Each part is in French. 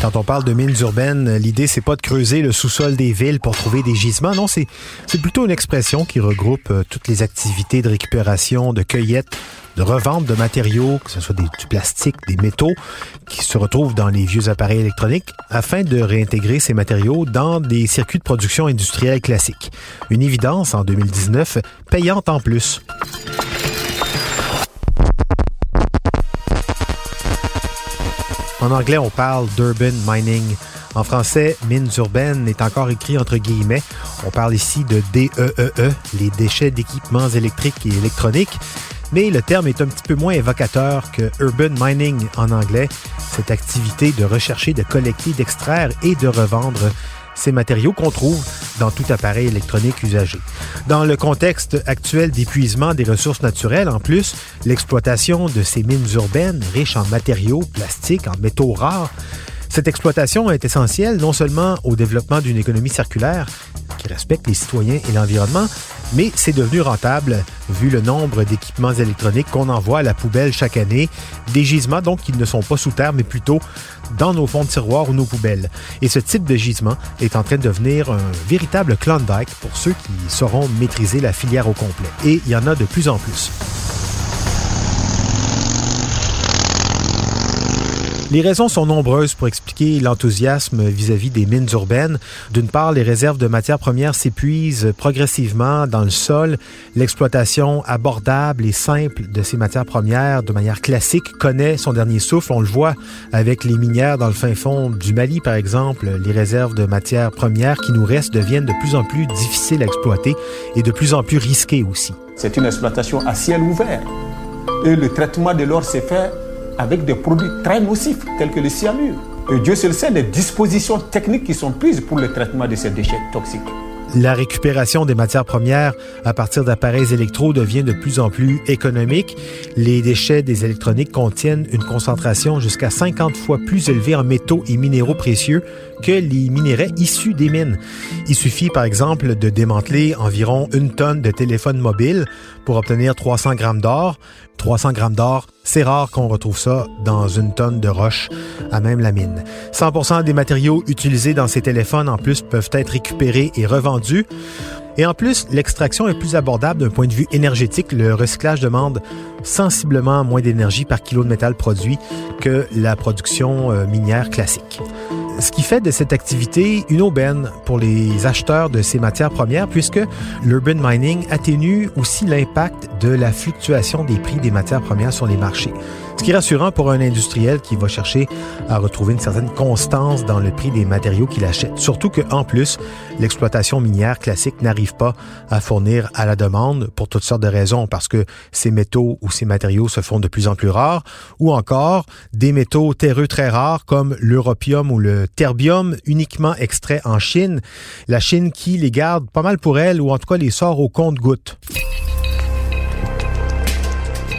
Quand on parle de mines urbaines, l'idée c'est pas de creuser le sous-sol des villes pour trouver des gisements. Non, c'est c'est plutôt une expression qui regroupe euh, toutes les activités de récupération, de cueillette, de revente de matériaux, que ce soit des, du plastique, des métaux, qui se retrouvent dans les vieux appareils électroniques, afin de réintégrer ces matériaux dans des circuits de production industrielle classiques. Une évidence en 2019, payante en plus. En anglais, on parle d'urban mining. En français, mines urbaines est encore écrit entre guillemets. On parle ici de DEEE, E les déchets d'équipements électriques et électroniques. Mais le terme est un petit peu moins évocateur que urban mining en anglais, cette activité de rechercher, de collecter, d'extraire et de revendre ces matériaux qu'on trouve dans tout appareil électronique usagé. Dans le contexte actuel d'épuisement des ressources naturelles, en plus, l'exploitation de ces mines urbaines riches en matériaux, plastiques, en métaux rares, cette exploitation est essentielle non seulement au développement d'une économie circulaire qui respecte les citoyens et l'environnement, mais c'est devenu rentable vu le nombre d'équipements électroniques qu'on envoie à la poubelle chaque année, des gisements donc qui ne sont pas sous terre mais plutôt dans nos fonds de tiroir ou nos poubelles. Et ce type de gisement est en train de devenir un véritable Klondike pour ceux qui sauront maîtriser la filière au complet. Et il y en a de plus en plus. Les raisons sont nombreuses pour expliquer l'enthousiasme vis-à-vis des mines urbaines. D'une part, les réserves de matières premières s'épuisent progressivement dans le sol. L'exploitation abordable et simple de ces matières premières de manière classique connaît son dernier souffle. On le voit avec les minières dans le fin fond du Mali, par exemple. Les réserves de matières premières qui nous restent deviennent de plus en plus difficiles à exploiter et de plus en plus risquées aussi. C'est une exploitation à ciel ouvert. Et le traitement de l'or s'est fait avec des produits très nocifs tels que le cyanure. Et Dieu seul sait les dispositions techniques qui sont prises pour le traitement de ces déchets toxiques. La récupération des matières premières à partir d'appareils électro devient de plus en plus économique. Les déchets des électroniques contiennent une concentration jusqu'à 50 fois plus élevée en métaux et minéraux précieux que les minéraux issus des mines. Il suffit par exemple de démanteler environ une tonne de téléphone mobile pour obtenir 300 grammes d'or. 300 grammes d'or, c'est rare qu'on retrouve ça dans une tonne de roche à même la mine. 100% des matériaux utilisés dans ces téléphones en plus peuvent être récupérés et revendus. Et en plus, l'extraction est plus abordable d'un point de vue énergétique. Le recyclage demande sensiblement moins d'énergie par kilo de métal produit que la production euh, minière classique. Ce qui fait de cette activité une aubaine pour les acheteurs de ces matières premières puisque l'urban mining atténue aussi l'impact de la fluctuation des prix des matières premières sur les marchés. Ce qui est rassurant pour un industriel qui va chercher à retrouver une certaine constance dans le prix des matériaux qu'il achète. Surtout qu'en plus, l'exploitation minière classique n'arrive pas à fournir à la demande pour toutes sortes de raisons, parce que ces métaux ou ces matériaux se font de plus en plus rares, ou encore des métaux terreux très rares comme l'europium ou le terbium uniquement extraits en Chine. La Chine qui les garde pas mal pour elle, ou en tout cas les sort au compte-gouttes.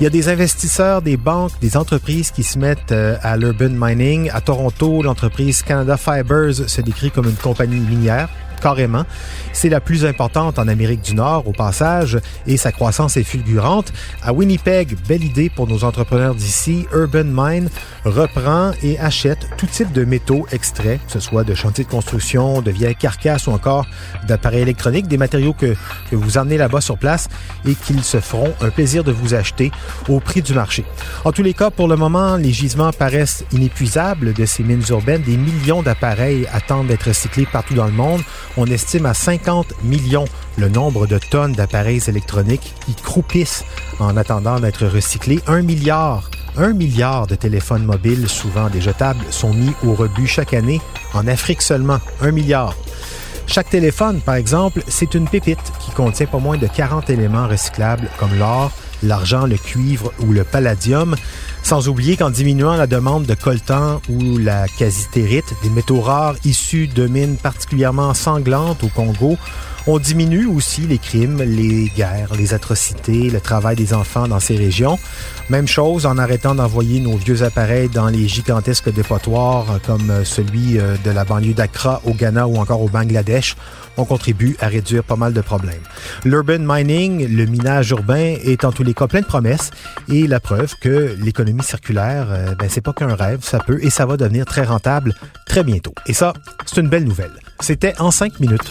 Il y a des investisseurs, des banques, des entreprises qui se mettent euh, à l'urban mining. À Toronto, l'entreprise Canada Fibers se décrit comme une compagnie minière carrément. C'est la plus importante en Amérique du Nord au passage et sa croissance est fulgurante. À Winnipeg, belle idée pour nos entrepreneurs d'ici, Urban Mine reprend et achète tout type de métaux extraits, que ce soit de chantiers de construction, de vieilles carcasses ou encore d'appareils électroniques, des matériaux que, que vous emmenez là-bas sur place et qu'ils se feront un plaisir de vous acheter au prix du marché. En tous les cas, pour le moment, les gisements paraissent inépuisables de ces mines urbaines. Des millions d'appareils attendent d'être recyclés partout dans le monde. On estime à 50 millions le nombre de tonnes d'appareils électroniques qui croupissent en attendant d'être recyclés. Un milliard Un milliard de téléphones mobiles, souvent des jetables, sont mis au rebut chaque année. En Afrique seulement, un milliard. Chaque téléphone, par exemple, c'est une pépite qui contient pas moins de 40 éléments recyclables comme l'or, l'argent, le cuivre ou le palladium. Sans oublier qu'en diminuant la demande de coltan ou la casitérite, des métaux rares issus de mines particulièrement sanglantes au Congo, on diminue aussi les crimes, les guerres, les atrocités, le travail des enfants dans ces régions. Même chose en arrêtant d'envoyer nos vieux appareils dans les gigantesques dépotoirs comme celui euh, de la banlieue d'Accra au Ghana ou encore au Bangladesh. On contribue à réduire pas mal de problèmes. L'urban mining, le minage urbain, est en tous les cas plein de promesses et la preuve que l'économie circulaire, euh, ben, c'est pas qu'un rêve, ça peut et ça va devenir très rentable très bientôt. Et ça, c'est une belle nouvelle. C'était en cinq minutes.